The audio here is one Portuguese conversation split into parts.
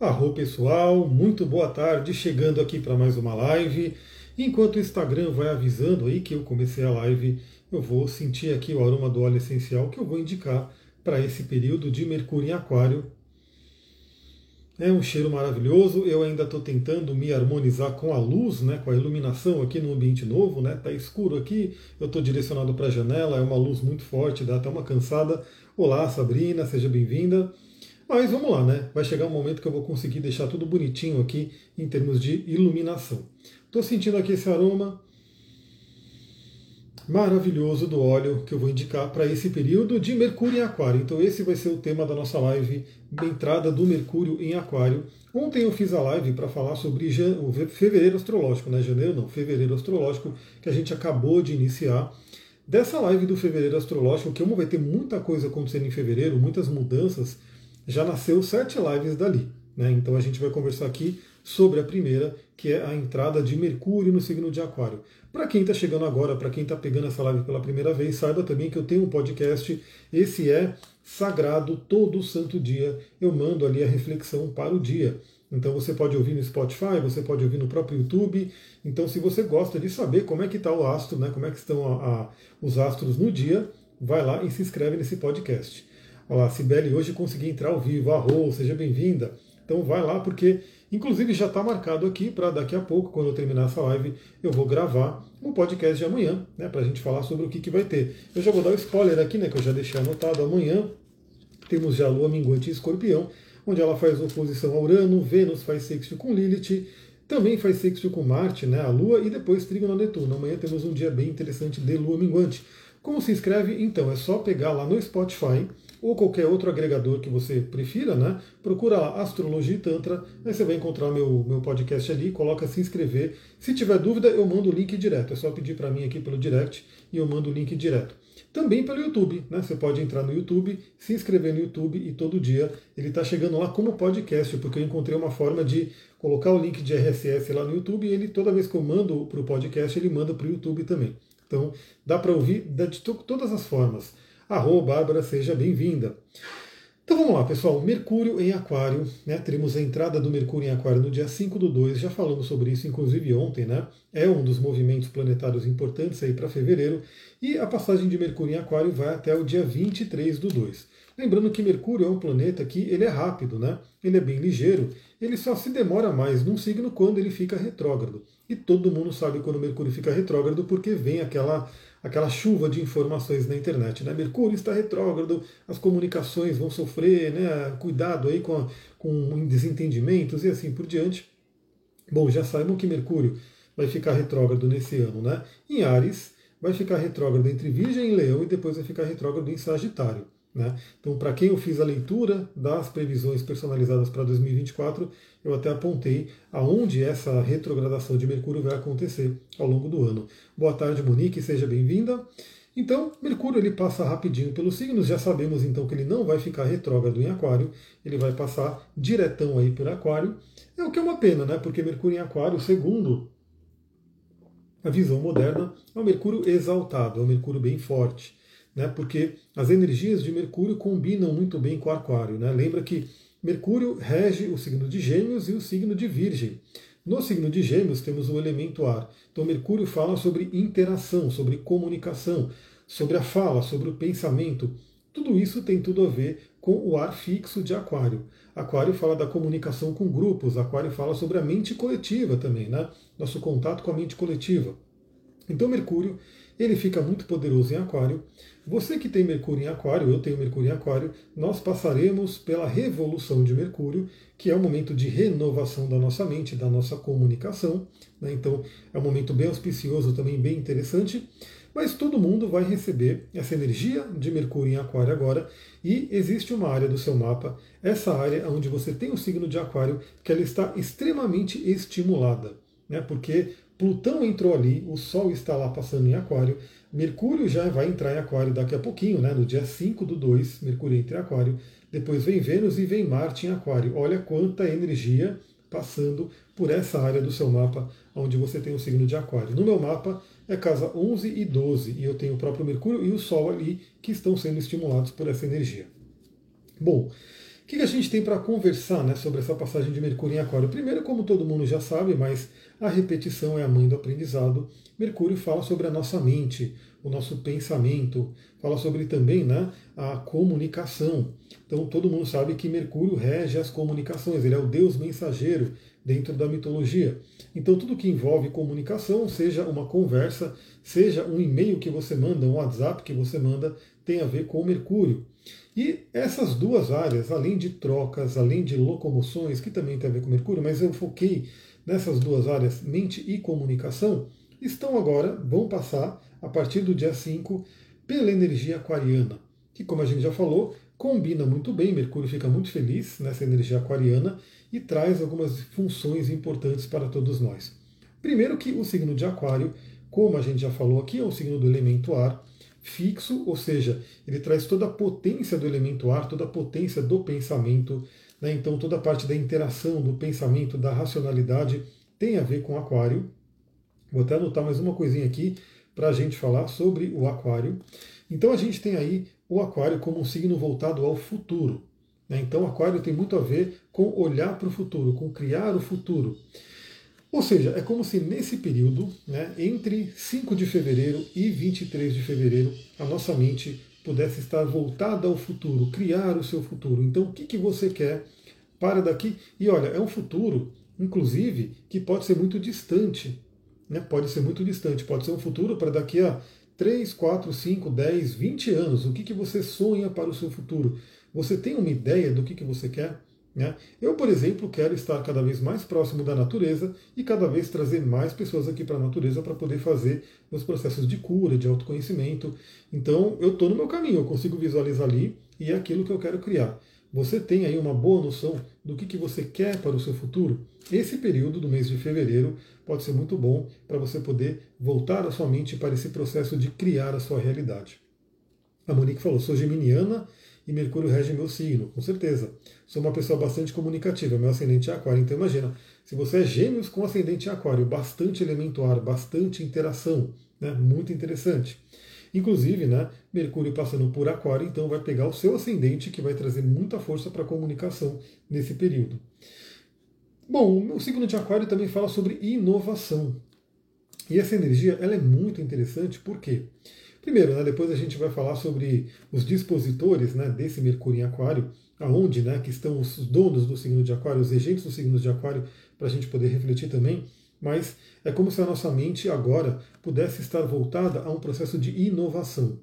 Arro pessoal, muito boa tarde, chegando aqui para mais uma live. Enquanto o Instagram vai avisando aí que eu comecei a live, eu vou sentir aqui o aroma do óleo essencial que eu vou indicar para esse período de Mercúrio em Aquário. É um cheiro maravilhoso. Eu ainda estou tentando me harmonizar com a luz, né, com a iluminação aqui no ambiente novo, né? Tá escuro aqui. Eu estou direcionado para a janela. É uma luz muito forte, dá até uma cansada. Olá, Sabrina, seja bem-vinda. Mas vamos lá, né? Vai chegar um momento que eu vou conseguir deixar tudo bonitinho aqui em termos de iluminação. Estou sentindo aqui esse aroma maravilhoso do óleo que eu vou indicar para esse período de Mercúrio em Aquário. Então esse vai ser o tema da nossa live, entrada do Mercúrio em Aquário. Ontem eu fiz a live para falar sobre o fevereiro astrológico, né? Janeiro não, fevereiro astrológico, que a gente acabou de iniciar. Dessa live do fevereiro astrológico, que vai ter muita coisa acontecendo em fevereiro, muitas mudanças, já nasceu sete lives dali. Né? Então a gente vai conversar aqui sobre a primeira, que é a entrada de Mercúrio no signo de Aquário. Para quem está chegando agora, para quem está pegando essa live pela primeira vez, saiba também que eu tenho um podcast. Esse é sagrado, todo santo dia eu mando ali a reflexão para o dia. Então você pode ouvir no Spotify, você pode ouvir no próprio YouTube. Então, se você gosta de saber como é que está o astro, né, como é que estão a, a, os astros no dia, vai lá e se inscreve nesse podcast. Olá, Sibeli, hoje consegui entrar ao vivo. Arro, seja bem-vinda. Então vai lá, porque inclusive já está marcado aqui para daqui a pouco, quando eu terminar essa live, eu vou gravar um podcast de amanhã, né? Para a gente falar sobre o que, que vai ter. Eu já vou dar o um spoiler aqui, né? Que eu já deixei anotado. Amanhã temos já a Lua Minguante em Escorpião, onde ela faz oposição a Urano, Vênus faz sexto com Lilith, também faz sexto com Marte, né? A Lua, e depois Trígono a Netuno. Amanhã temos um dia bem interessante de Lua Minguante. Como se inscreve? Então, é só pegar lá no Spotify ou qualquer outro agregador que você prefira, né? Procura lá Astrologia e Tantra, aí você vai encontrar meu, meu podcast ali, coloca se inscrever. Se tiver dúvida, eu mando o link direto. É só pedir para mim aqui pelo direct e eu mando o link direto. Também pelo YouTube, né? Você pode entrar no YouTube, se inscrever no YouTube e todo dia ele está chegando lá como podcast, porque eu encontrei uma forma de colocar o link de RSS lá no YouTube e ele toda vez que eu mando para o podcast, ele manda para o YouTube também. Então dá para ouvir de todas as formas. Arro, Bárbara, seja bem-vinda. Então vamos lá, pessoal. Mercúrio em Aquário, né? Teremos a entrada do Mercúrio em Aquário no dia 5 do 2, já falamos sobre isso, inclusive ontem, né? É um dos movimentos planetários importantes aí para fevereiro. E a passagem de Mercúrio em Aquário vai até o dia 23 do 2. Lembrando que Mercúrio é um planeta que ele é rápido, né? Ele é bem ligeiro, ele só se demora mais num signo quando ele fica retrógrado. E todo mundo sabe quando Mercúrio fica retrógrado porque vem aquela aquela chuva de informações na internet. Né? Mercúrio está retrógrado, as comunicações vão sofrer, né? cuidado aí com, a, com desentendimentos e assim por diante. Bom, já saibam que Mercúrio vai ficar retrógrado nesse ano. Né? Em Ares, vai ficar retrógrado entre Virgem e Leão e depois vai ficar retrógrado em Sagitário. Né? Então, para quem eu fiz a leitura das previsões personalizadas para 2024, eu até apontei aonde essa retrogradação de Mercúrio vai acontecer ao longo do ano. Boa tarde, Monique, seja bem-vinda. Então, Mercúrio ele passa rapidinho pelos signos, já sabemos então que ele não vai ficar retrógrado em Aquário, ele vai passar diretão aí por Aquário. É o que é uma pena, né? Porque Mercúrio em Aquário, segundo a visão moderna, é um Mercúrio exaltado, é um Mercúrio bem forte né, porque as energias de Mercúrio combinam muito bem com Aquário. Né? Lembra que Mercúrio rege o signo de Gêmeos e o signo de Virgem. No signo de Gêmeos temos o elemento ar. Então Mercúrio fala sobre interação, sobre comunicação, sobre a fala, sobre o pensamento. Tudo isso tem tudo a ver com o ar fixo de Aquário. Aquário fala da comunicação com grupos, Aquário fala sobre a mente coletiva também, né? Nosso contato com a mente coletiva. Então Mercúrio ele fica muito poderoso em Aquário. Você que tem Mercúrio em Aquário, eu tenho Mercúrio em Aquário, nós passaremos pela revolução de Mercúrio, que é um momento de renovação da nossa mente, da nossa comunicação. Né? Então é um momento bem auspicioso, também bem interessante. Mas todo mundo vai receber essa energia de Mercúrio em Aquário agora, e existe uma área do seu mapa, essa área onde você tem o signo de Aquário, que ela está extremamente estimulada, né? porque Plutão entrou ali, o Sol está lá passando em Aquário, Mercúrio já vai entrar em Aquário daqui a pouquinho, né? no dia 5 do 2, Mercúrio entra em Aquário, depois vem Vênus e vem Marte em Aquário. Olha quanta energia passando por essa área do seu mapa, onde você tem o signo de Aquário. No meu mapa é casa 11 e 12, e eu tenho o próprio Mercúrio e o Sol ali que estão sendo estimulados por essa energia. Bom, que, que a gente tem para conversar né, sobre essa passagem de Mercúrio em Aquário? Primeiro, como todo mundo já sabe, mas a repetição é a mãe do aprendizado. Mercúrio fala sobre a nossa mente, o nosso pensamento, fala sobre também né, a comunicação. Então todo mundo sabe que Mercúrio rege as comunicações, ele é o deus mensageiro dentro da mitologia. Então tudo que envolve comunicação, seja uma conversa, seja um e-mail que você manda, um WhatsApp que você manda, tem a ver com Mercúrio. E essas duas áreas, além de trocas, além de locomoções, que também tem a ver com Mercúrio, mas eu foquei nessas duas áreas, mente e comunicação, estão agora, vão passar a partir do dia 5 pela energia aquariana, que, como a gente já falou, combina muito bem, Mercúrio fica muito feliz nessa energia aquariana e traz algumas funções importantes para todos nós. Primeiro que o signo de Aquário, como a gente já falou aqui, é um signo do elemento ar, fixo, ou seja, ele traz toda a potência do elemento ar, toda a potência do pensamento, né? então toda a parte da interação, do pensamento, da racionalidade tem a ver com Aquário. Vou até anotar mais uma coisinha aqui para a gente falar sobre o Aquário. Então a gente tem aí o Aquário como um signo voltado ao futuro. Né? Então Aquário tem muito a ver com olhar para o futuro, com criar o futuro. Ou seja, é como se nesse período, né, entre 5 de fevereiro e 23 de fevereiro, a nossa mente pudesse estar voltada ao futuro, criar o seu futuro. Então, o que, que você quer para daqui? E olha, é um futuro, inclusive, que pode ser muito distante. Né? Pode ser muito distante, pode ser um futuro para daqui a 3, 4, 5, 10, 20 anos. O que, que você sonha para o seu futuro? Você tem uma ideia do que, que você quer? Né? Eu, por exemplo, quero estar cada vez mais próximo da natureza e cada vez trazer mais pessoas aqui para a natureza para poder fazer meus processos de cura, de autoconhecimento. Então, eu estou no meu caminho, eu consigo visualizar ali e é aquilo que eu quero criar. Você tem aí uma boa noção do que, que você quer para o seu futuro? Esse período do mês de fevereiro pode ser muito bom para você poder voltar a sua mente para esse processo de criar a sua realidade. A Monique falou: sou geminiana e Mercúrio rege meu signo, com certeza. Sou uma pessoa bastante comunicativa, meu ascendente é aquário, então imagina, se você é gêmeos com ascendente em aquário, bastante elemento ar, bastante interação, né? muito interessante. Inclusive, né, Mercúrio passando por aquário, então vai pegar o seu ascendente, que vai trazer muita força para a comunicação nesse período. Bom, o signo de aquário também fala sobre inovação. E essa energia ela é muito interessante, por quê? Primeiro, né, depois a gente vai falar sobre os dispositores né, desse Mercúrio em Aquário, aonde né, que estão os donos do signo de Aquário, os regentes do signo de Aquário, para a gente poder refletir também. Mas é como se a nossa mente agora pudesse estar voltada a um processo de inovação.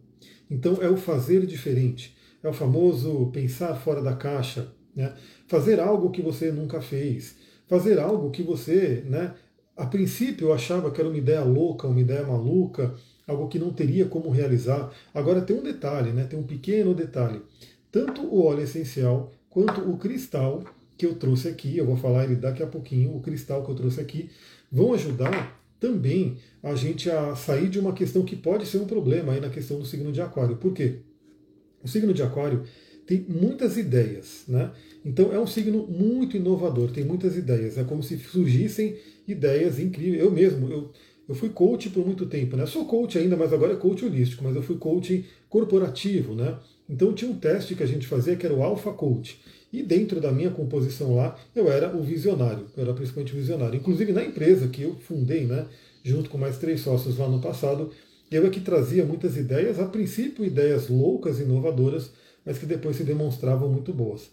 Então é o fazer diferente, é o famoso pensar fora da caixa, né? fazer algo que você nunca fez, fazer algo que você, né, a princípio achava que era uma ideia louca, uma ideia maluca, algo que não teria como realizar. Agora tem um detalhe, né? tem um pequeno detalhe. Tanto o óleo essencial quanto o cristal que eu trouxe aqui, eu vou falar ele daqui a pouquinho, o cristal que eu trouxe aqui, vão ajudar também a gente a sair de uma questão que pode ser um problema aí na questão do signo de aquário. Por quê? O signo de aquário tem muitas ideias, né? Então é um signo muito inovador, tem muitas ideias. É como se surgissem ideias incríveis. Eu mesmo, eu, eu fui coach por muito tempo, né? Sou coach ainda, mas agora é coach holístico, mas eu fui coach corporativo, né? Então tinha um teste que a gente fazia que era o Alpha Coach. E dentro da minha composição lá, eu era o visionário, eu era principalmente visionário. Inclusive na empresa que eu fundei, né, junto com mais três sócios lá no passado, eu é que trazia muitas ideias, a princípio ideias loucas, inovadoras, mas que depois se demonstravam muito boas.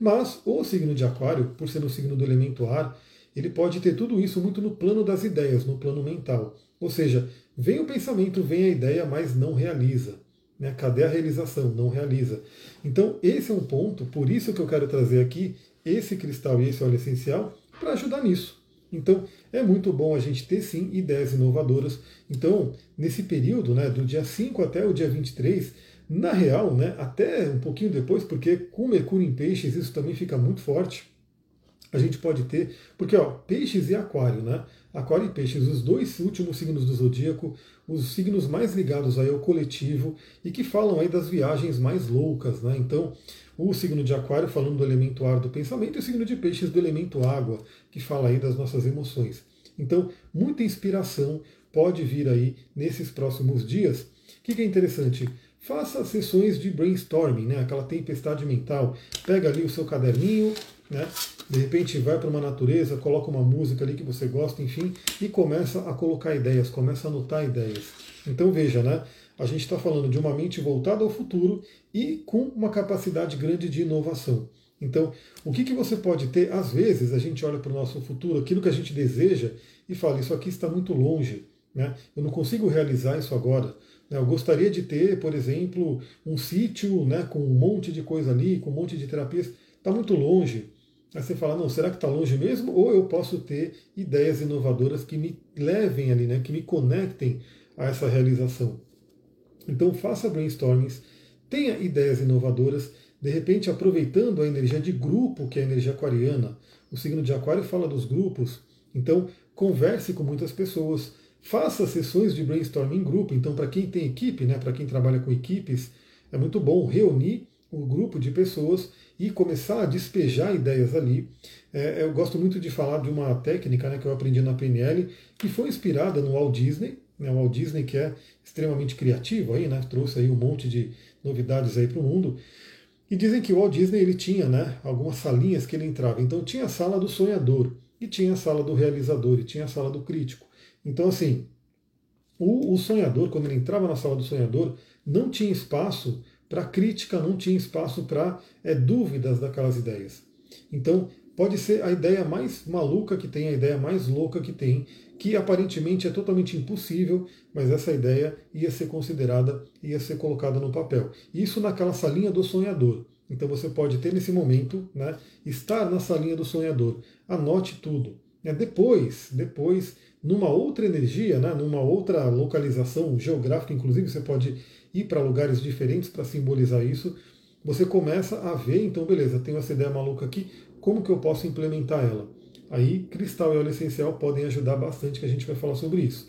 Mas o signo de Aquário, por ser um signo do elemento ar, ele pode ter tudo isso muito no plano das ideias, no plano mental. Ou seja, vem o pensamento, vem a ideia, mas não realiza. Né? Cadê a realização? Não realiza. Então, esse é um ponto, por isso que eu quero trazer aqui esse cristal e esse óleo essencial para ajudar nisso. Então, é muito bom a gente ter sim ideias inovadoras. Então, nesse período, né, do dia 5 até o dia 23, na real, né, até um pouquinho depois, porque com Mercúrio em Peixes isso também fica muito forte a gente pode ter, porque ó, peixes e aquário, né? Aquário e peixes, os dois últimos signos do zodíaco, os signos mais ligados aí ao coletivo e que falam aí das viagens mais loucas, né? Então, o signo de aquário falando do elemento ar do pensamento e o signo de peixes do elemento água, que fala aí das nossas emoções. Então, muita inspiração pode vir aí nesses próximos dias. O que é interessante? faça sessões de brainstorming, né? aquela tempestade mental. Pega ali o seu caderninho, né? de repente vai para uma natureza, coloca uma música ali que você gosta, enfim, e começa a colocar ideias, começa a anotar ideias. Então veja, né? a gente está falando de uma mente voltada ao futuro e com uma capacidade grande de inovação. Então, o que, que você pode ter? Às vezes a gente olha para o nosso futuro, aquilo que a gente deseja, e fala: Isso aqui está muito longe, né? eu não consigo realizar isso agora. Né? Eu gostaria de ter, por exemplo, um sítio né, com um monte de coisa ali, com um monte de terapias. Está muito longe. Aí você fala, não, será que está longe mesmo? Ou eu posso ter ideias inovadoras que me levem ali, né, que me conectem a essa realização. Então faça brainstormings, tenha ideias inovadoras, de repente aproveitando a energia de grupo, que é a energia aquariana. O signo de aquário fala dos grupos, então converse com muitas pessoas, Faça sessões de brainstorming em grupo. Então, para quem tem equipe, né, para quem trabalha com equipes, é muito bom reunir um grupo de pessoas e começar a despejar ideias ali. É, eu gosto muito de falar de uma técnica né, que eu aprendi na PNL, que foi inspirada no Walt Disney. Né, o Walt Disney que é extremamente criativo, aí, né, trouxe aí um monte de novidades para o mundo. E dizem que o Walt Disney ele tinha né, algumas salinhas que ele entrava. Então tinha a sala do sonhador, e tinha a sala do realizador, e tinha a sala do crítico. Então, assim, o, o sonhador, quando ele entrava na sala do sonhador, não tinha espaço para crítica, não tinha espaço para é, dúvidas daquelas ideias. Então, pode ser a ideia mais maluca que tem, a ideia mais louca que tem, que aparentemente é totalmente impossível, mas essa ideia ia ser considerada, ia ser colocada no papel. Isso naquela salinha do sonhador. Então você pode ter nesse momento, né, estar na salinha do sonhador. Anote tudo. É, depois, depois numa outra energia, né, numa outra localização geográfica, inclusive você pode ir para lugares diferentes para simbolizar isso, você começa a ver, então beleza, tenho essa ideia maluca aqui, como que eu posso implementar ela? Aí cristal e óleo essencial podem ajudar bastante, que a gente vai falar sobre isso.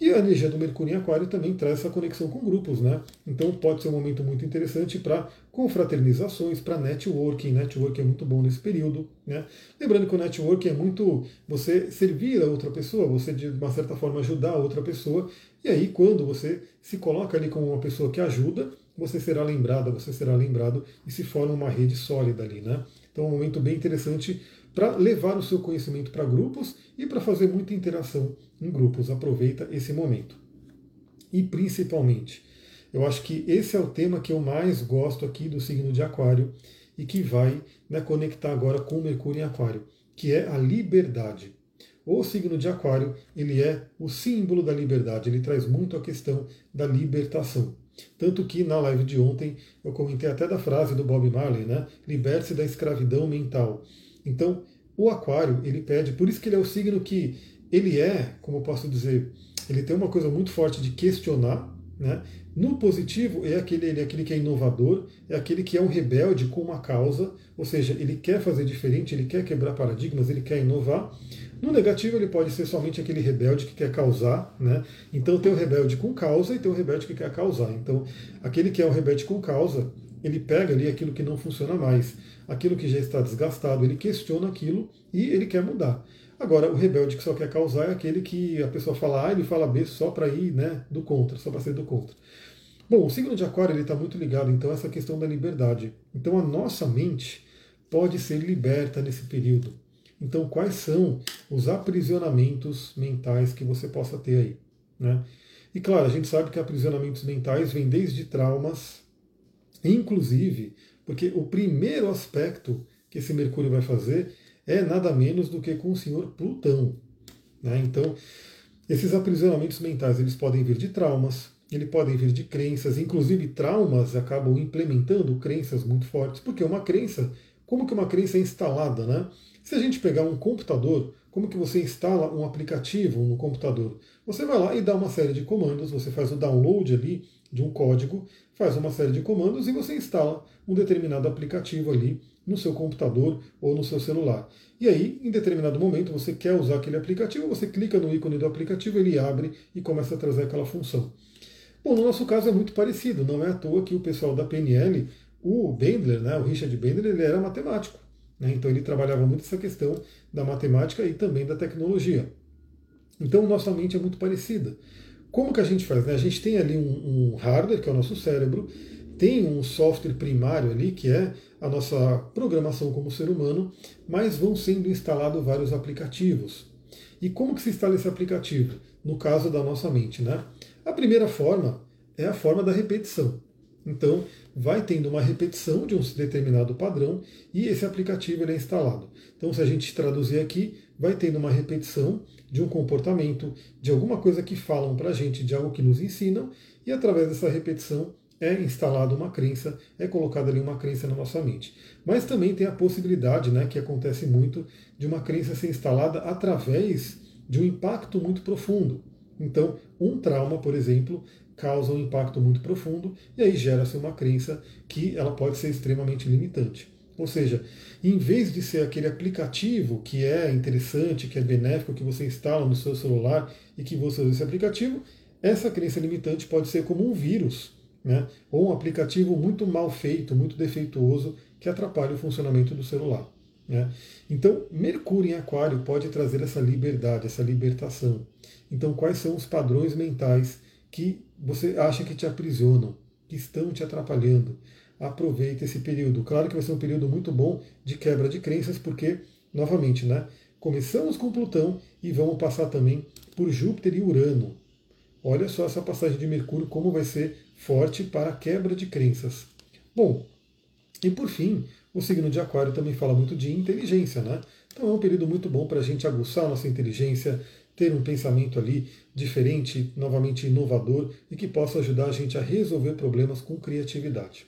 E a energia do Mercúrio em Aquário também traz essa conexão com grupos, né? Então pode ser um momento muito interessante para confraternizações, para networking. Networking é muito bom nesse período, né? Lembrando que o networking é muito você servir a outra pessoa, você de uma certa forma ajudar a outra pessoa. E aí quando você se coloca ali como uma pessoa que ajuda, você será lembrada, você será lembrado e se forma uma rede sólida ali, né? Então é um momento bem interessante para levar o seu conhecimento para grupos e para fazer muita interação em grupos. Aproveita esse momento. E principalmente, eu acho que esse é o tema que eu mais gosto aqui do signo de Aquário e que vai né, conectar agora com Mercúrio em Aquário, que é a liberdade. O signo de Aquário ele é o símbolo da liberdade. Ele traz muito a questão da libertação. Tanto que na live de ontem eu comentei até da frase do Bob Marley, né? Liberte-se da escravidão mental. Então, o aquário, ele pede, por isso que ele é o signo que ele é, como eu posso dizer, ele tem uma coisa muito forte de questionar, né? No positivo, é aquele, ele é aquele que é inovador, é aquele que é um rebelde com uma causa, ou seja, ele quer fazer diferente, ele quer quebrar paradigmas, ele quer inovar. No negativo, ele pode ser somente aquele rebelde que quer causar, né? Então tem o rebelde com causa e tem o rebelde que quer causar. Então, aquele que é o rebelde com causa, ele pega ali aquilo que não funciona mais aquilo que já está desgastado, ele questiona aquilo e ele quer mudar. Agora, o rebelde que só quer causar é aquele que a pessoa fala A, ele fala B só para ir né, do contra, só para ser do contra. Bom, o signo de Aquário está muito ligado então a essa questão da liberdade. Então a nossa mente pode ser liberta nesse período. Então quais são os aprisionamentos mentais que você possa ter aí? Né? E claro, a gente sabe que aprisionamentos mentais vêm desde traumas, inclusive porque o primeiro aspecto que esse Mercúrio vai fazer é nada menos do que com o senhor Plutão. Né? Então, esses aprisionamentos mentais eles podem vir de traumas, eles podem vir de crenças, inclusive traumas acabam implementando crenças muito fortes, porque uma crença, como que uma crença é instalada, né? Se a gente pegar um computador, como que você instala um aplicativo no computador? Você vai lá e dá uma série de comandos, você faz o download ali de um código, faz uma série de comandos e você instala um determinado aplicativo ali no seu computador ou no seu celular. E aí, em determinado momento, você quer usar aquele aplicativo, você clica no ícone do aplicativo, ele abre e começa a trazer aquela função. Bom, no nosso caso é muito parecido, não é à toa que o pessoal da PNL, o Bendler, né, o Richard Bendler, ele era matemático. Né, então ele trabalhava muito essa questão da matemática e também da tecnologia. Então nossa mente é muito parecida. Como que a gente faz? Né? A gente tem ali um, um hardware, que é o nosso cérebro, tem um software primário ali, que é a nossa programação como ser humano, mas vão sendo instalados vários aplicativos. E como que se instala esse aplicativo? No caso da nossa mente, né? A primeira forma é a forma da repetição. Então, vai tendo uma repetição de um determinado padrão e esse aplicativo é instalado. Então, se a gente traduzir aqui, vai tendo uma repetição de um comportamento, de alguma coisa que falam para a gente, de algo que nos ensinam, e através dessa repetição é instalada uma crença, é colocada ali uma crença na nossa mente. Mas também tem a possibilidade, né, que acontece muito, de uma crença ser instalada através de um impacto muito profundo. Então, um trauma, por exemplo, causa um impacto muito profundo e aí gera-se uma crença que ela pode ser extremamente limitante. Ou seja, em vez de ser aquele aplicativo que é interessante, que é benéfico, que você instala no seu celular e que você usa esse aplicativo, essa crença limitante pode ser como um vírus, né? ou um aplicativo muito mal feito, muito defeituoso, que atrapalha o funcionamento do celular. Né? Então, Mercúrio em Aquário pode trazer essa liberdade, essa libertação. Então, quais são os padrões mentais que você acha que te aprisionam, que estão te atrapalhando? Aproveite esse período. Claro que vai ser um período muito bom de quebra de crenças, porque, novamente, né? Começamos com Plutão e vamos passar também por Júpiter e Urano. Olha só essa passagem de Mercúrio, como vai ser forte para a quebra de crenças. Bom, e por fim, o signo de Aquário também fala muito de inteligência, né? Então é um período muito bom para a gente aguçar a nossa inteligência, ter um pensamento ali diferente, novamente inovador e que possa ajudar a gente a resolver problemas com criatividade.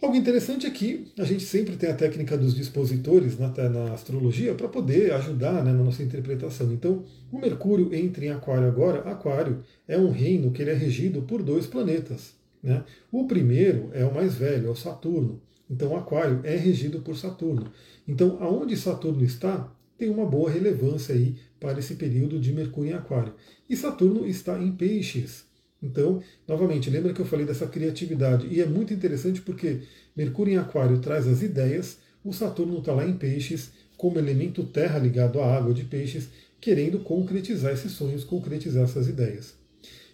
Algo interessante é que a gente sempre tem a técnica dos dispositores na, na astrologia para poder ajudar né, na nossa interpretação. Então, o Mercúrio entra em Aquário agora. Aquário é um reino que ele é regido por dois planetas. Né? O primeiro é o mais velho, é o Saturno. Então, Aquário é regido por Saturno. Então, aonde Saturno está, tem uma boa relevância aí para esse período de Mercúrio em Aquário. E Saturno está em Peixes. Então, novamente, lembra que eu falei dessa criatividade. E é muito interessante porque Mercúrio em Aquário traz as ideias, o Saturno está lá em Peixes, como elemento terra ligado à água de Peixes, querendo concretizar esses sonhos, concretizar essas ideias.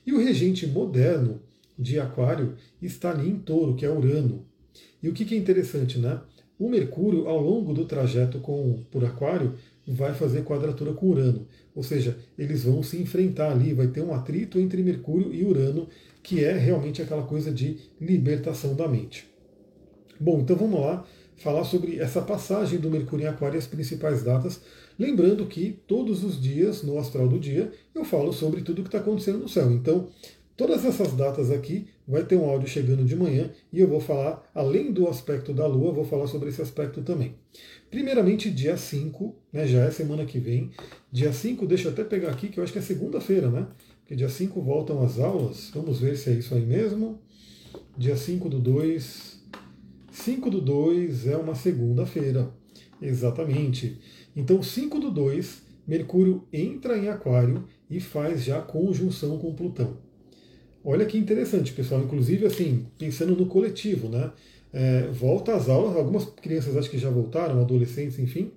E o regente moderno de Aquário está ali em Touro, que é Urano. E o que, é interessante, né? O Mercúrio, ao longo do trajeto com, por Aquário, vai fazer quadratura com Urano. Ou seja, eles vão se enfrentar ali, vai ter um atrito entre Mercúrio e Urano, que é realmente aquela coisa de libertação da mente. Bom, então vamos lá falar sobre essa passagem do Mercúrio em Aquário e as principais datas. Lembrando que todos os dias, no astral do dia, eu falo sobre tudo o que está acontecendo no céu. Então, todas essas datas aqui vai ter um áudio chegando de manhã e eu vou falar, além do aspecto da Lua, vou falar sobre esse aspecto também. Primeiramente, dia 5, né, já é semana que vem. Dia 5, deixa eu até pegar aqui, que eu acho que é segunda-feira, né? Porque dia 5 voltam as aulas. Vamos ver se é isso aí mesmo. Dia 5 do 2. 5 do 2 é uma segunda-feira. Exatamente. Então, 5 do 2, Mercúrio entra em Aquário e faz já conjunção com Plutão. Olha que interessante, pessoal. Inclusive, assim, pensando no coletivo, né? é, volta às aulas. Algumas crianças acho que já voltaram, adolescentes, enfim.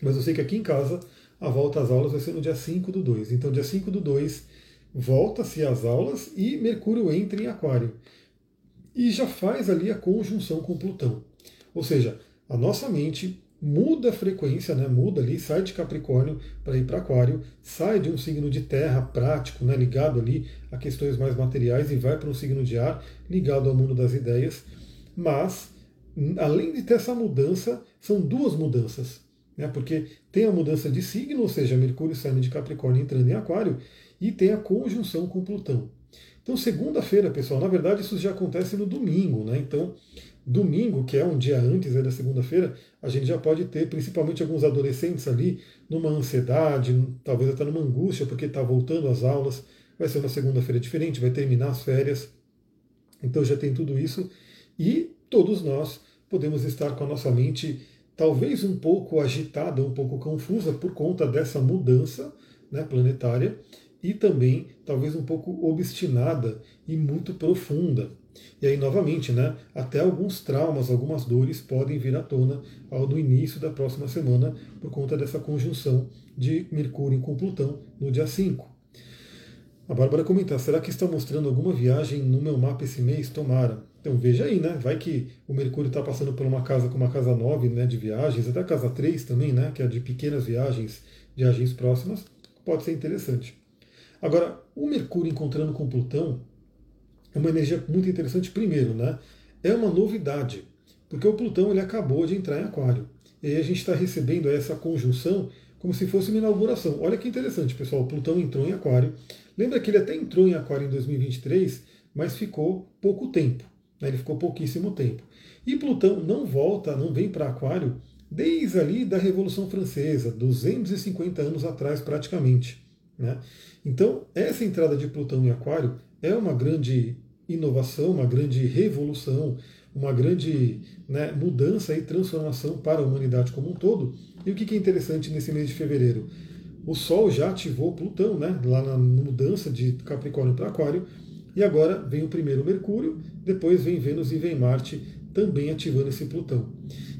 Mas eu sei que aqui em casa a volta às aulas vai ser no dia 5 do 2. Então, dia 5 do 2, volta-se às aulas e Mercúrio entra em Aquário. E já faz ali a conjunção com Plutão. Ou seja, a nossa mente muda a frequência, né? muda ali, sai de Capricórnio para ir para Aquário, sai de um signo de terra prático, né? ligado ali a questões mais materiais e vai para um signo de ar, ligado ao mundo das ideias. Mas, além de ter essa mudança, são duas mudanças. Né? Porque tem a mudança de signo, ou seja, Mercúrio saindo de Capricórnio entrando em Aquário, e tem a conjunção com Plutão. Então, segunda-feira, pessoal, na verdade isso já acontece no domingo, né? Então, domingo, que é um dia antes da segunda-feira, a gente já pode ter, principalmente alguns adolescentes ali, numa ansiedade, talvez até numa angústia, porque está voltando às aulas, vai ser uma segunda-feira diferente, vai terminar as férias. Então já tem tudo isso. E todos nós podemos estar com a nossa mente talvez um pouco agitada, um pouco confusa por conta dessa mudança né, planetária e também talvez um pouco obstinada e muito profunda. E aí, novamente, né, até alguns traumas, algumas dores podem vir à tona ao do início da próxima semana por conta dessa conjunção de Mercúrio com Plutão no dia 5. A Bárbara comentar, será que está mostrando alguma viagem no meu mapa esse mês? Tomara. Então veja aí, né? Vai que o Mercúrio está passando por uma casa com uma casa 9 né, de viagens, até a casa 3 também, né? Que é de pequenas viagens, viagens próximas, pode ser interessante. Agora, o Mercúrio encontrando com Plutão é uma energia muito interessante, primeiro, né? É uma novidade, porque o Plutão ele acabou de entrar em Aquário. E aí a gente está recebendo essa conjunção como se fosse uma inauguração. Olha que interessante, pessoal. O Plutão entrou em Aquário. Lembra que ele até entrou em Aquário em 2023, mas ficou pouco tempo. Né? Ele ficou pouquíssimo tempo. E Plutão não volta, não vem para Aquário desde ali da Revolução Francesa, 250 anos atrás praticamente. Né? Então, essa entrada de Plutão em Aquário é uma grande inovação, uma grande revolução, uma grande né, mudança e transformação para a humanidade como um todo. E o que é interessante nesse mês de fevereiro? O Sol já ativou Plutão, né, lá na mudança de Capricórnio para Aquário, e agora vem o primeiro Mercúrio, depois vem Vênus e vem Marte também ativando esse Plutão.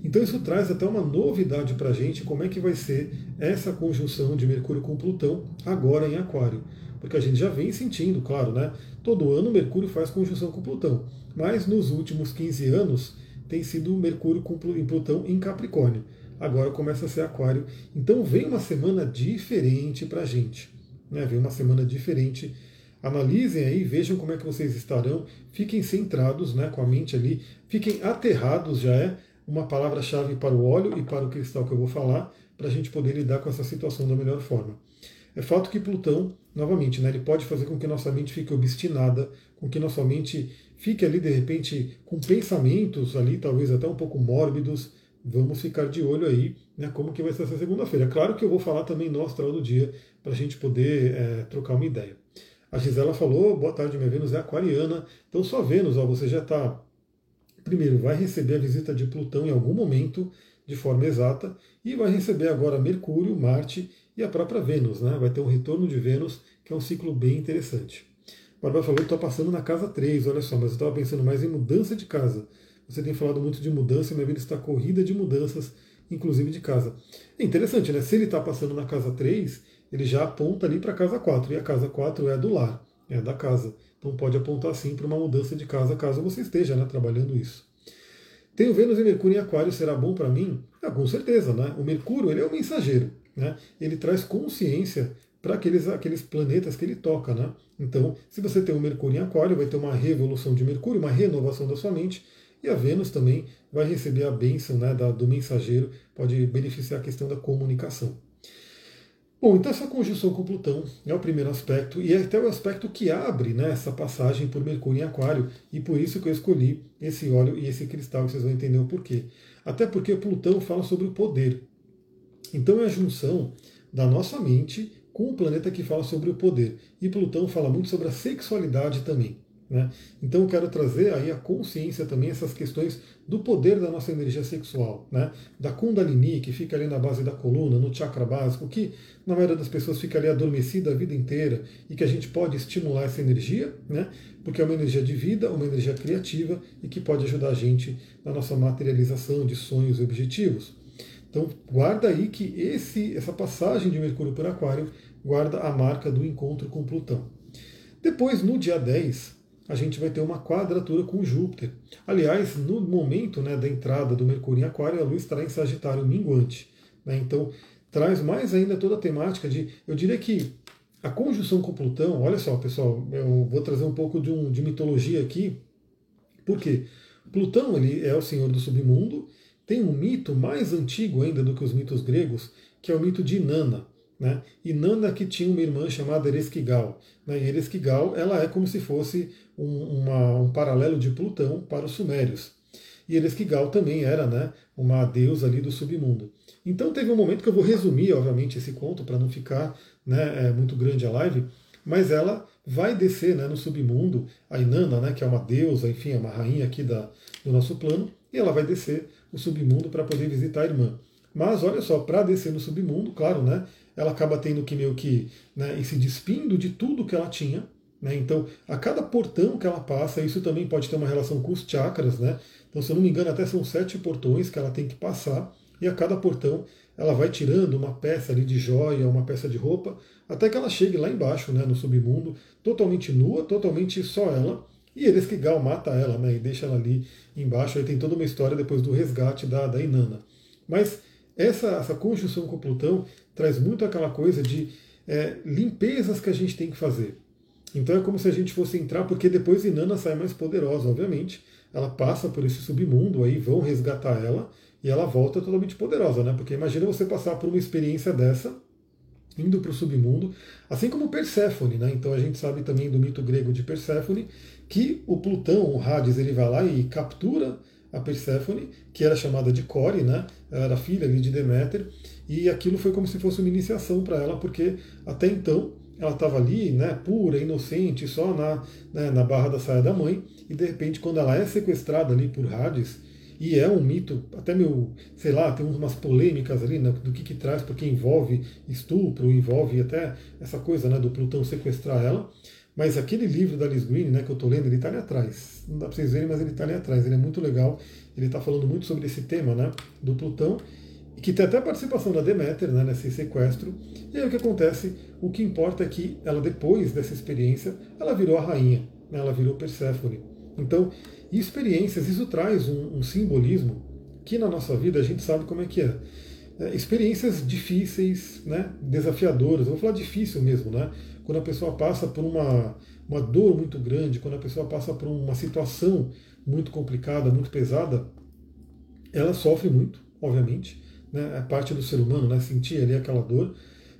Então isso traz até uma novidade para a gente, como é que vai ser essa conjunção de Mercúrio com Plutão agora em Aquário. Porque a gente já vem sentindo, claro, né? Todo ano Mercúrio faz conjunção com Plutão. Mas nos últimos 15 anos tem sido Mercúrio em Plutão em Capricórnio. Agora começa a ser Aquário. Então vem uma semana diferente para a gente. Né? Vem uma semana diferente. Analisem aí, vejam como é que vocês estarão. Fiquem centrados né, com a mente ali. Fiquem aterrados, já é uma palavra-chave para o óleo e para o cristal que eu vou falar, para a gente poder lidar com essa situação da melhor forma. É fato que Plutão, novamente, né, ele pode fazer com que nossa mente fique obstinada, com que nossa mente fique ali de repente com pensamentos ali, talvez até um pouco mórbidos. Vamos ficar de olho aí, né, como que vai ser essa segunda-feira. Claro que eu vou falar também no astral do dia para a gente poder é, trocar uma ideia. A Gisela falou, boa tarde, minha Vênus é aquariana. Então só Vênus, ó, você já está, primeiro, vai receber a visita de Plutão em algum momento, de forma exata, e vai receber agora Mercúrio, Marte e a própria Vênus, né? Vai ter um retorno de Vênus, que é um ciclo bem interessante. Bárbara falou que estou passando na casa 3, olha só, mas eu estava pensando mais em mudança de casa. Você tem falado muito de mudança, minha vida está corrida de mudanças, inclusive de casa. É interessante, né? Se ele está passando na casa 3, ele já aponta ali para a casa 4, e a casa 4 é do lar, é da casa. Então pode apontar sim para uma mudança de casa, caso você esteja né, trabalhando isso. Tenho Vênus e Mercúrio em Aquário, será bom para mim? Ah, com certeza, né? O Mercúrio ele é o mensageiro, né? Ele traz consciência para aqueles, aqueles planetas que ele toca. Né? Então, se você tem o Mercúrio em Aquário, vai ter uma revolução de Mercúrio, uma renovação da sua mente, e a Vênus também vai receber a bênção né, da, do mensageiro, pode beneficiar a questão da comunicação. Bom, então essa conjunção com Plutão é o primeiro aspecto, e é até o aspecto que abre né, essa passagem por Mercúrio em Aquário, e por isso que eu escolhi esse óleo e esse cristal, vocês vão entender o porquê. Até porque Plutão fala sobre o poder. Então é a junção da nossa mente com o planeta que fala sobre o poder. E Plutão fala muito sobre a sexualidade também. Né? Então eu quero trazer aí a consciência também, essas questões do poder da nossa energia sexual, né? da Kundalini, que fica ali na base da coluna, no chakra básico, que na maioria das pessoas fica ali adormecida a vida inteira e que a gente pode estimular essa energia, né? porque é uma energia de vida, uma energia criativa e que pode ajudar a gente na nossa materialização de sonhos e objetivos. Então guarda aí que esse, essa passagem de Mercúrio por Aquário guarda a marca do encontro com Plutão. Depois, no dia 10, a gente vai ter uma quadratura com Júpiter. Aliás, no momento né, da entrada do Mercúrio em Aquário, a Lua estará em Sagitário minguante. Né? Então, traz mais ainda toda a temática de. Eu diria que a conjunção com Plutão, olha só, pessoal, eu vou trazer um pouco de, um, de mitologia aqui. Por quê? Plutão ele é o senhor do submundo. Tem um mito mais antigo ainda do que os mitos gregos, que é o mito de Inanna. Né? Nanda que tinha uma irmã chamada Ereskkigal. Né? E Ereskkigal ela é como se fosse um, uma, um paralelo de Plutão para os Sumérios. E Ereskkigal também era né, uma deusa ali do submundo. Então teve um momento que eu vou resumir, obviamente, esse conto para não ficar né, é, muito grande a live, mas ela vai descer né, no submundo, a Inanna, né, que é uma deusa, enfim, é uma rainha aqui da, do nosso plano, e ela vai descer o submundo para poder visitar a irmã. Mas olha só, para descer no submundo, claro, né, ela acaba tendo que meio que né, se despindo de tudo que ela tinha. Né? Então, a cada portão que ela passa, isso também pode ter uma relação com os chakras. Né? Então, se eu não me engano, até são sete portões que ela tem que passar e a cada portão ela vai tirando uma peça ali de joia, uma peça de roupa, até que ela chegue lá embaixo, né, no submundo, totalmente nua, totalmente só ela, e Ereskkigal mata ela, né, e deixa ela ali embaixo. Aí tem toda uma história depois do resgate da, da Inanna. Mas essa, essa conjunção com Plutão traz muito aquela coisa de é, limpezas que a gente tem que fazer. Então é como se a gente fosse entrar, porque depois Inanna sai mais poderosa, obviamente. Ela passa por esse submundo, aí vão resgatar ela, e ela volta totalmente poderosa, né? Porque imagina você passar por uma experiência dessa, indo para o submundo, assim como Perséfone, né? Então a gente sabe também do mito grego de Perséfone que o Plutão, o Hades, ele vai lá e captura a Perséfone, que era chamada de Core, né? Ela era filha ali de Deméter, e aquilo foi como se fosse uma iniciação para ela, porque até então ela estava ali, né, pura, inocente, só na, né, na barra da saia da mãe, e de repente, quando ela é sequestrada ali por Hades, e é um mito, até meu, sei lá, tem umas polêmicas ali né, do que, que traz, porque envolve estupro, envolve até essa coisa né, do Plutão sequestrar ela. Mas aquele livro da Alice Green, né, que eu estou lendo, ele está ali atrás. Não dá para vocês verem, mas ele está ali atrás. Ele é muito legal. Ele está falando muito sobre esse tema né, do Plutão, que tem até a participação da Deméter né, nesse sequestro. E aí o que acontece? O que importa é que ela, depois dessa experiência, ela virou a rainha. Né, ela virou Perséfone. Então, experiências, isso traz um, um simbolismo que na nossa vida a gente sabe como é que é. É, experiências difíceis, né, desafiadoras. Eu vou falar difícil mesmo, né? Quando a pessoa passa por uma, uma dor muito grande, quando a pessoa passa por uma situação muito complicada, muito pesada, ela sofre muito, obviamente. Né? É parte do ser humano, né? Sentir ali aquela dor.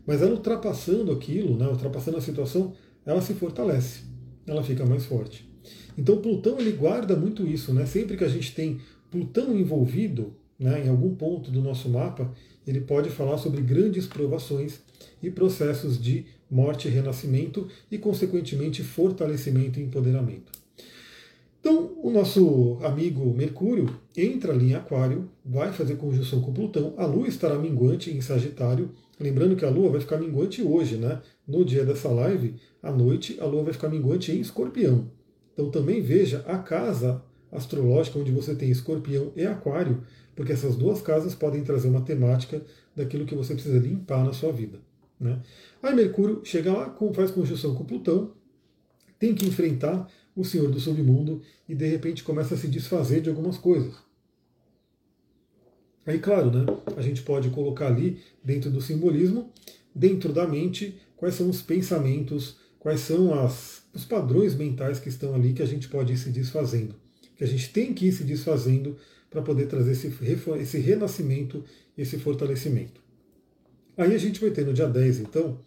Mas ela ultrapassando aquilo, né? ultrapassando a situação, ela se fortalece, ela fica mais forte. Então Plutão ele guarda muito isso, né? Sempre que a gente tem Plutão envolvido, né, em algum ponto do nosso mapa, ele pode falar sobre grandes provações e processos de morte e renascimento e, consequentemente, fortalecimento e empoderamento. Então, o nosso amigo Mercúrio entra ali em Aquário, vai fazer conjunção com Plutão, a Lua estará minguante em Sagitário. Lembrando que a Lua vai ficar minguante hoje, né? No dia dessa live, à noite, a Lua vai ficar minguante em Escorpião. Então, também veja a casa astrológica onde você tem Escorpião e Aquário porque essas duas casas podem trazer uma temática daquilo que você precisa limpar na sua vida. Né? Aí Mercúrio chega lá, faz conjunção com Plutão, tem que enfrentar o Senhor do Submundo e de repente começa a se desfazer de algumas coisas. Aí, claro, né, a gente pode colocar ali, dentro do simbolismo, dentro da mente, quais são os pensamentos, quais são as, os padrões mentais que estão ali que a gente pode ir se desfazendo. Que a gente tem que ir se desfazendo para poder trazer esse, esse renascimento, esse fortalecimento. Aí a gente vai ter no dia 10, então,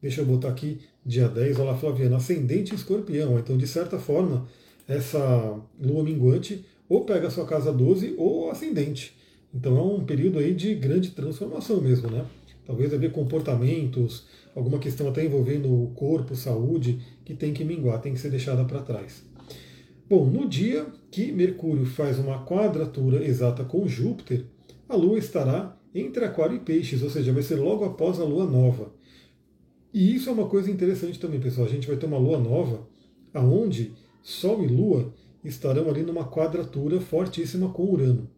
deixa eu botar aqui, dia 10, olha lá, Flaviana, ascendente escorpião. Então, de certa forma, essa lua minguante ou pega a sua casa 12 ou ascendente. Então é um período aí de grande transformação mesmo, né? Talvez haver comportamentos, alguma questão até envolvendo o corpo, saúde, que tem que minguar, tem que ser deixada para trás. Bom, no dia que Mercúrio faz uma quadratura exata com Júpiter, a Lua estará entre Aquário e Peixes, ou seja, vai ser logo após a Lua nova. E isso é uma coisa interessante também, pessoal. A gente vai ter uma Lua nova, aonde Sol e Lua estarão ali numa quadratura fortíssima com Urano.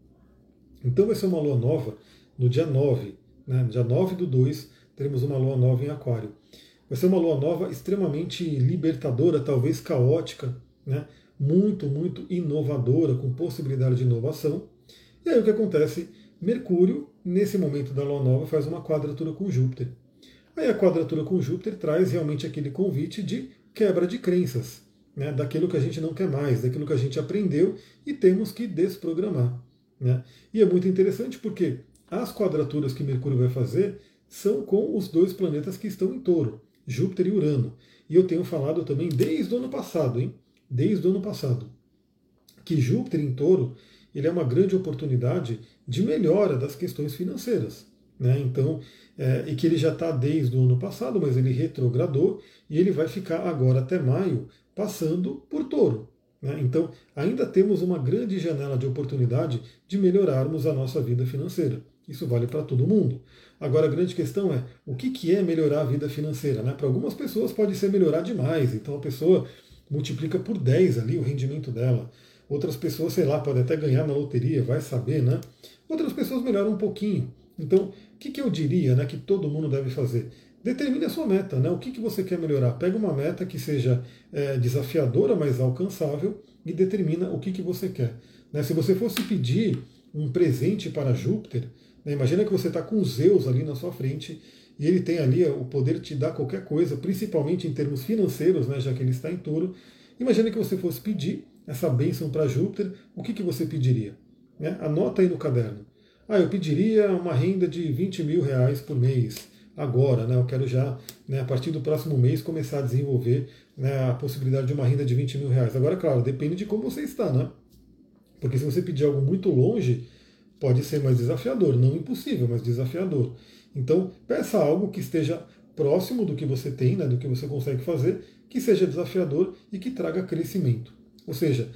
Então vai ser uma Lua nova no dia 9, né? no dia 9 do 2, teremos uma Lua nova em Aquário. Vai ser uma Lua nova extremamente libertadora, talvez caótica, né? Muito, muito inovadora, com possibilidade de inovação. E aí o que acontece? Mercúrio, nesse momento da lua nova, faz uma quadratura com Júpiter. Aí a quadratura com Júpiter traz realmente aquele convite de quebra de crenças, né, daquilo que a gente não quer mais, daquilo que a gente aprendeu e temos que desprogramar. Né? E é muito interessante porque as quadraturas que Mercúrio vai fazer são com os dois planetas que estão em touro, Júpiter e Urano. E eu tenho falado também desde o ano passado, hein? Desde o ano passado, que Júpiter em touro ele é uma grande oportunidade de melhora das questões financeiras. Né? Então, é, e que ele já está desde o ano passado, mas ele retrogradou e ele vai ficar agora até maio passando por touro. Né? Então, ainda temos uma grande janela de oportunidade de melhorarmos a nossa vida financeira. Isso vale para todo mundo. Agora, a grande questão é o que, que é melhorar a vida financeira? Né? Para algumas pessoas pode ser melhorar demais. Então, a pessoa multiplica por 10 ali o rendimento dela. Outras pessoas, sei lá, podem até ganhar na loteria, vai saber, né? Outras pessoas melhoram um pouquinho. Então, o que, que eu diria né, que todo mundo deve fazer? Determine a sua meta, né? O que, que você quer melhorar? Pega uma meta que seja é, desafiadora, mas alcançável, e determina o que, que você quer. Né? Se você fosse pedir um presente para Júpiter, né, imagina que você está com Zeus ali na sua frente e ele tem ali o poder de te dar qualquer coisa, principalmente em termos financeiros, né, já que ele está em touro. Imagina que você fosse pedir essa bênção para Júpiter, o que, que você pediria? Né? Anota aí no caderno. Ah, eu pediria uma renda de 20 mil reais por mês agora, né? Eu quero já, né, a partir do próximo mês, começar a desenvolver né, a possibilidade de uma renda de 20 mil reais. Agora, claro, depende de como você está, né? Porque se você pedir algo muito longe, pode ser mais desafiador, não impossível, mas desafiador. Então, peça algo que esteja próximo do que você tem, né, do que você consegue fazer, que seja desafiador e que traga crescimento. Ou seja,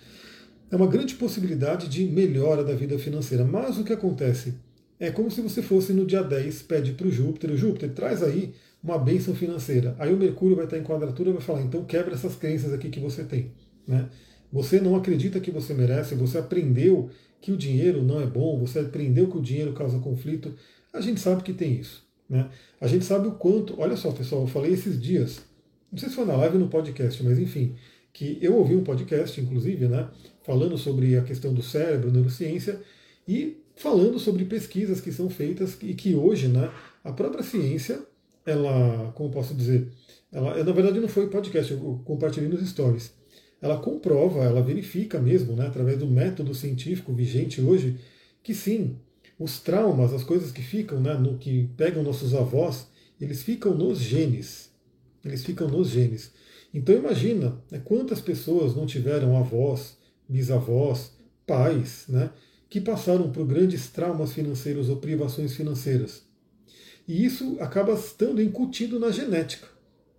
é uma grande possibilidade de melhora da vida financeira. Mas o que acontece? É como se você fosse no dia 10, pede para o Júpiter, o Júpiter traz aí uma bênção financeira. Aí o Mercúrio vai estar em quadratura e vai falar, então quebra essas crenças aqui que você tem. Né? Você não acredita que você merece, você aprendeu que o dinheiro não é bom, você aprendeu que o dinheiro causa conflito. A gente sabe que tem isso. Né? A gente sabe o quanto. Olha só, pessoal, eu falei esses dias, não sei se foi na live ou no podcast, mas enfim, que eu ouvi um podcast, inclusive, né, falando sobre a questão do cérebro, neurociência, e falando sobre pesquisas que são feitas e que hoje, né, a própria ciência, ela, como posso dizer, ela, na verdade não foi podcast, eu compartilhei nos stories. Ela comprova, ela verifica mesmo, né, através do método científico vigente hoje, que sim, os traumas, as coisas que ficam, né, no que pegam nossos avós, eles ficam nos genes. Eles ficam nos genes. Então imagina né, quantas pessoas não tiveram avós, bisavós, pais, né, que passaram por grandes traumas financeiros ou privações financeiras. E isso acaba estando incutido na genética.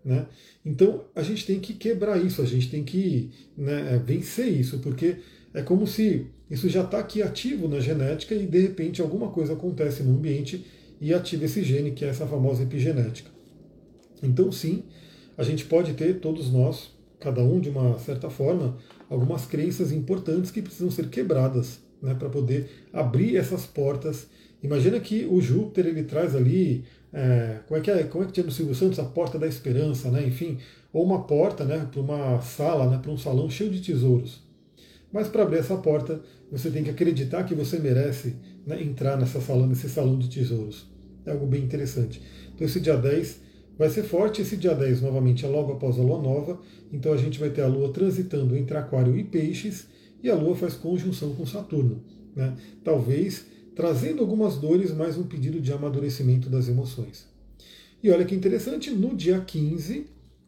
Né? Então a gente tem que quebrar isso, a gente tem que né, vencer isso, porque é como se isso já está aqui ativo na genética e de repente alguma coisa acontece no ambiente e ativa esse gene, que é essa famosa epigenética. Então, sim, a gente pode ter, todos nós, cada um de uma certa forma, algumas crenças importantes que precisam ser quebradas né, para poder abrir essas portas. Imagina que o Júpiter ele traz ali, é, como, é que é, como é que tinha no Silvio Santos, a porta da esperança, né, enfim, ou uma porta né, para uma sala, né, para um salão cheio de tesouros. Mas para abrir essa porta, você tem que acreditar que você merece né, entrar nessa sala, nesse salão de tesouros. É algo bem interessante. Então esse dia 10 vai ser forte. Esse dia 10, novamente, é logo após a lua nova. Então a gente vai ter a lua transitando entre Aquário e Peixes e a Lua faz conjunção com Saturno. Né? Talvez trazendo algumas dores, mas um pedido de amadurecimento das emoções. E olha que interessante, no dia 15,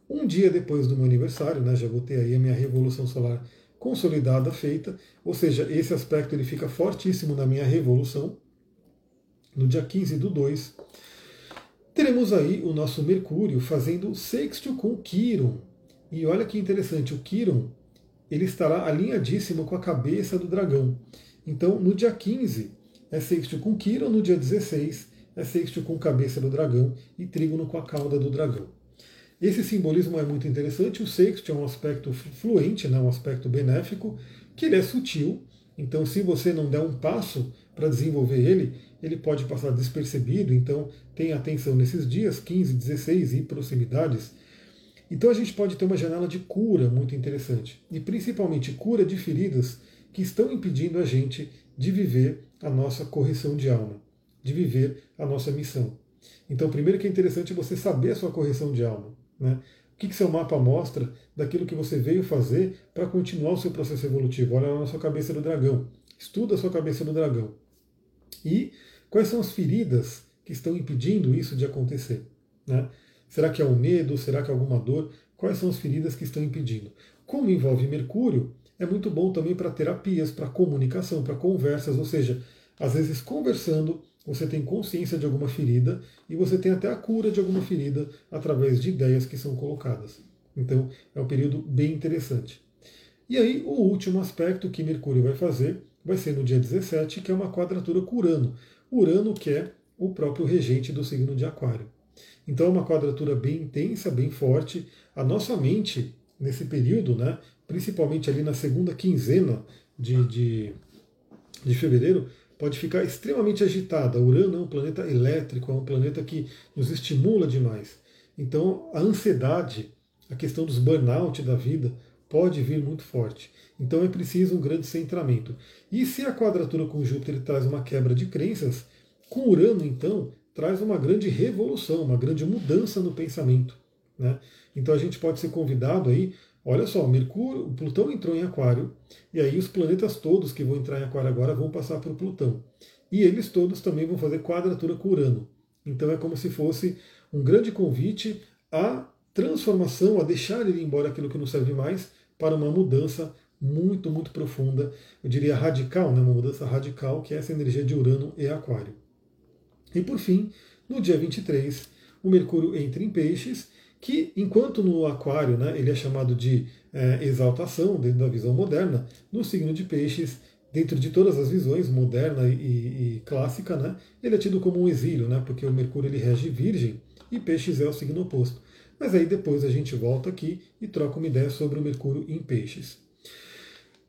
um dia depois do meu aniversário, né, já vou ter aí a minha revolução solar consolidada, feita, ou seja, esse aspecto ele fica fortíssimo na minha revolução. No dia 15 do 2, teremos aí o nosso Mercúrio fazendo sexto com Quiron. E olha que interessante, o Quiron ele estará alinhadíssimo com a cabeça do dragão. Então, no dia 15 é sexto com Quirón, no dia 16 é sexto com cabeça do dragão e trígono com a cauda do dragão. Esse simbolismo é muito interessante. O sexto é um aspecto fluente, né, um aspecto benéfico, que ele é sutil. Então, se você não der um passo para desenvolver ele, ele pode passar despercebido. Então, tenha atenção nesses dias, 15, 16 e proximidades, então a gente pode ter uma janela de cura muito interessante, e principalmente cura de feridas que estão impedindo a gente de viver a nossa correção de alma, de viver a nossa missão. Então, primeiro que é interessante você saber a sua correção de alma. Né? O que, que seu mapa mostra daquilo que você veio fazer para continuar o seu processo evolutivo? Olha na sua cabeça do dragão. Estuda a sua cabeça do dragão. E quais são as feridas que estão impedindo isso de acontecer? Né? Será que é o medo? Será que é alguma dor? Quais são as feridas que estão impedindo? Como envolve Mercúrio, é muito bom também para terapias, para comunicação, para conversas, ou seja, às vezes conversando, você tem consciência de alguma ferida e você tem até a cura de alguma ferida através de ideias que são colocadas. Então, é um período bem interessante. E aí, o último aspecto que Mercúrio vai fazer vai ser no dia 17, que é uma quadratura com Urano. Urano que é o próprio regente do signo de Aquário. Então é uma quadratura bem intensa, bem forte. A nossa mente, nesse período, né, principalmente ali na segunda quinzena de, de, de fevereiro, pode ficar extremamente agitada. Urano é um planeta elétrico, é um planeta que nos estimula demais. Então, a ansiedade, a questão dos burnout da vida, pode vir muito forte. Então, é preciso um grande centramento. E se a quadratura com Júpiter traz uma quebra de crenças, com Urano, então, traz uma grande revolução, uma grande mudança no pensamento. Né? Então, a gente pode ser convidado aí Olha só, Mercúrio, Plutão entrou em Aquário, e aí os planetas todos que vão entrar em Aquário agora vão passar por Plutão. E eles todos também vão fazer quadratura com Urano. Então é como se fosse um grande convite à transformação, a deixar ir embora aquilo que não serve mais, para uma mudança muito, muito profunda, eu diria radical, né? uma mudança radical, que é essa energia de Urano e Aquário. E por fim, no dia 23, o Mercúrio entra em Peixes que enquanto no aquário né, ele é chamado de é, exaltação dentro da visão moderna, no signo de peixes, dentro de todas as visões, moderna e, e, clássica, né, ele é tido como um exílio, né, porque o Mercúrio ele rege virgem e peixes é o signo oposto. Mas aí depois a gente volta aqui e troca uma ideia sobre o Mercúrio em peixes.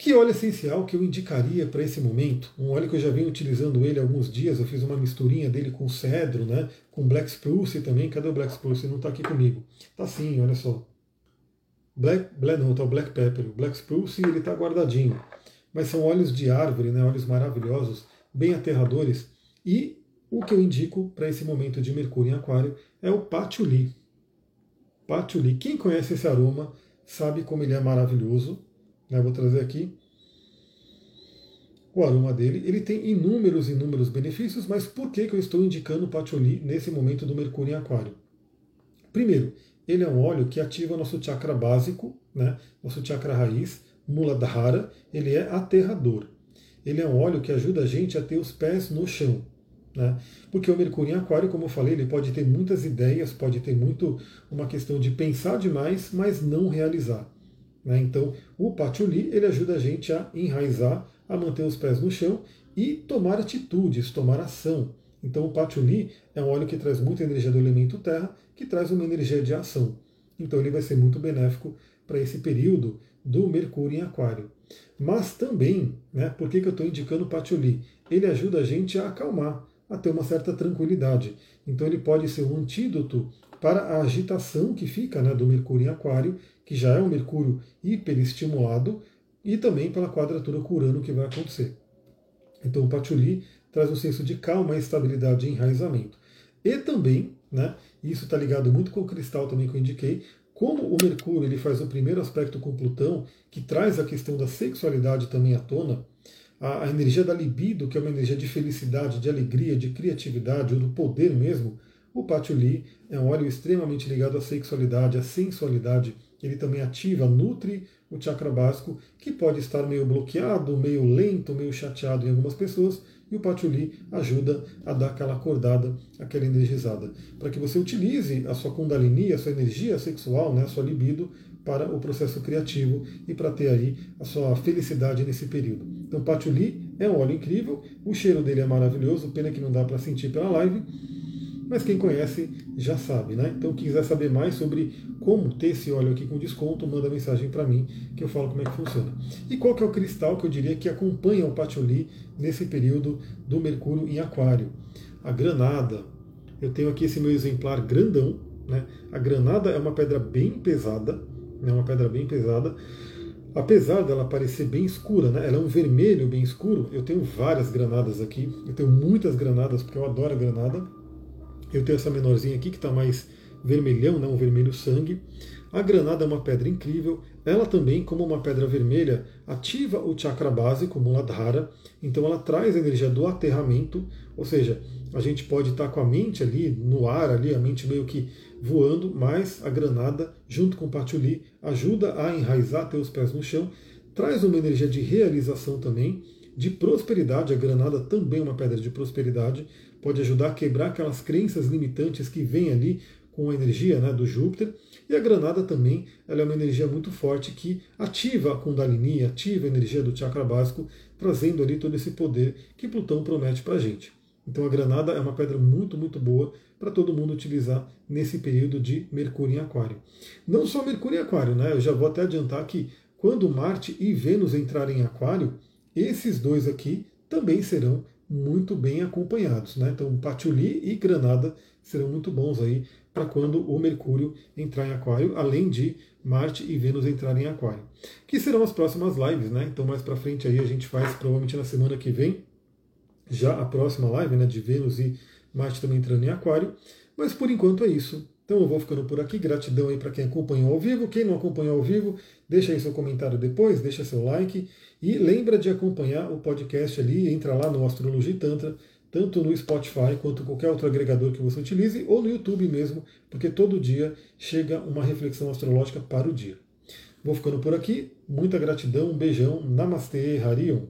Que óleo essencial que eu indicaria para esse momento? Um óleo que eu já venho utilizando ele há alguns dias, eu fiz uma misturinha dele com cedro, né, com Black Spruce também. Cadê o Black Spruce? Não está aqui comigo. Tá sim, olha só. Black, Black não, tá o Black Pepper. O Black Spruce ele está guardadinho. Mas são óleos de árvore, né, óleos maravilhosos, bem aterradores. E o que eu indico para esse momento de Mercúrio em Aquário é o Patchouli. Patchouli. Quem conhece esse aroma sabe como ele é maravilhoso né, vou trazer aqui o aroma dele. Ele tem inúmeros, inúmeros benefícios, mas por que, que eu estou indicando o patchouli nesse momento do Mercúrio em Aquário? Primeiro, ele é um óleo que ativa nosso chakra básico, né, nosso chakra raiz, Muladhara, ele é aterrador. Ele é um óleo que ajuda a gente a ter os pés no chão. Né? Porque o Mercúrio em Aquário, como eu falei, ele pode ter muitas ideias, pode ter muito uma questão de pensar demais, mas não realizar. Né? Então, o patchouli ele ajuda a gente a enraizar, a manter os pés no chão e tomar atitudes, tomar ação. Então, o patchouli é um óleo que traz muita energia do elemento terra, que traz uma energia de ação. Então, ele vai ser muito benéfico para esse período do Mercúrio em Aquário. Mas também, né, por que, que eu estou indicando o patchouli? Ele ajuda a gente a acalmar, a ter uma certa tranquilidade. Então, ele pode ser um antídoto para a agitação que fica né, do Mercúrio em Aquário que já é um Mercúrio hiperestimulado, e também pela quadratura com Urano que vai acontecer. Então o Patchouli traz um senso de calma, estabilidade e enraizamento. E também, né, isso está ligado muito com o cristal também que eu indiquei, como o Mercúrio ele faz o primeiro aspecto com Plutão, que traz a questão da sexualidade também à tona, a, a energia da libido, que é uma energia de felicidade, de alegria, de criatividade, ou do poder mesmo, o patchouli é um óleo extremamente ligado à sexualidade, à sensualidade, ele também ativa, nutre o chakra básico, que pode estar meio bloqueado, meio lento, meio chateado em algumas pessoas, e o patchouli ajuda a dar aquela acordada, aquela energizada, para que você utilize a sua kundalini, a sua energia sexual, né, a sua libido, para o processo criativo e para ter aí a sua felicidade nesse período. Então, patchouli é um óleo incrível, o cheiro dele é maravilhoso, pena que não dá para sentir pela live, mas quem conhece já sabe, né? Então, quiser saber mais sobre como ter esse óleo aqui com desconto, manda mensagem para mim que eu falo como é que funciona. E qual que é o cristal que eu diria que acompanha o patchouli nesse período do Mercúrio em Aquário? A granada. Eu tenho aqui esse meu exemplar grandão, né? A granada é uma pedra bem pesada, é né? uma pedra bem pesada. Apesar dela parecer bem escura, né? ela é um vermelho bem escuro. Eu tenho várias granadas aqui, eu tenho muitas granadas porque eu adoro a granada. Eu tenho essa menorzinha aqui que está mais vermelhão, né, um vermelho sangue. A granada é uma pedra incrível. Ela também, como uma pedra vermelha, ativa o chakra básico, o Muladhara. Então ela traz a energia do aterramento, ou seja, a gente pode estar com a mente ali no ar, ali a mente meio que voando, mas a granada, junto com o patchouli, ajuda a enraizar, ter os pés no chão, traz uma energia de realização também, de prosperidade. A granada também é uma pedra de prosperidade, pode ajudar a quebrar aquelas crenças limitantes que vêm ali com a energia né, do Júpiter. E a granada também ela é uma energia muito forte que ativa a Kundalini, ativa a energia do chakra básico, trazendo ali todo esse poder que Plutão promete para a gente. Então a granada é uma pedra muito, muito boa para todo mundo utilizar nesse período de Mercúrio em Aquário. Não só Mercúrio em Aquário, né? Eu já vou até adiantar que quando Marte e Vênus entrarem em Aquário, esses dois aqui também serão muito bem acompanhados. Né? Então, Patchouli e Granada serão muito bons aí para quando o Mercúrio entrar em Aquário, além de Marte e Vênus entrarem em Aquário. Que serão as próximas lives, né? Então, mais para frente aí a gente faz, provavelmente na semana que vem, já a próxima live, né? De Vênus e Marte também entrando em Aquário. Mas por enquanto é isso. Então eu vou ficando por aqui. Gratidão aí para quem acompanhou ao vivo. Quem não acompanhou ao vivo, deixa aí seu comentário depois, deixa seu like. E lembra de acompanhar o podcast ali, entra lá no Astrologia Tantra, tanto no Spotify quanto qualquer outro agregador que você utilize, ou no YouTube mesmo, porque todo dia chega uma reflexão astrológica para o dia. Vou ficando por aqui, muita gratidão, um beijão, Namastê, Harion.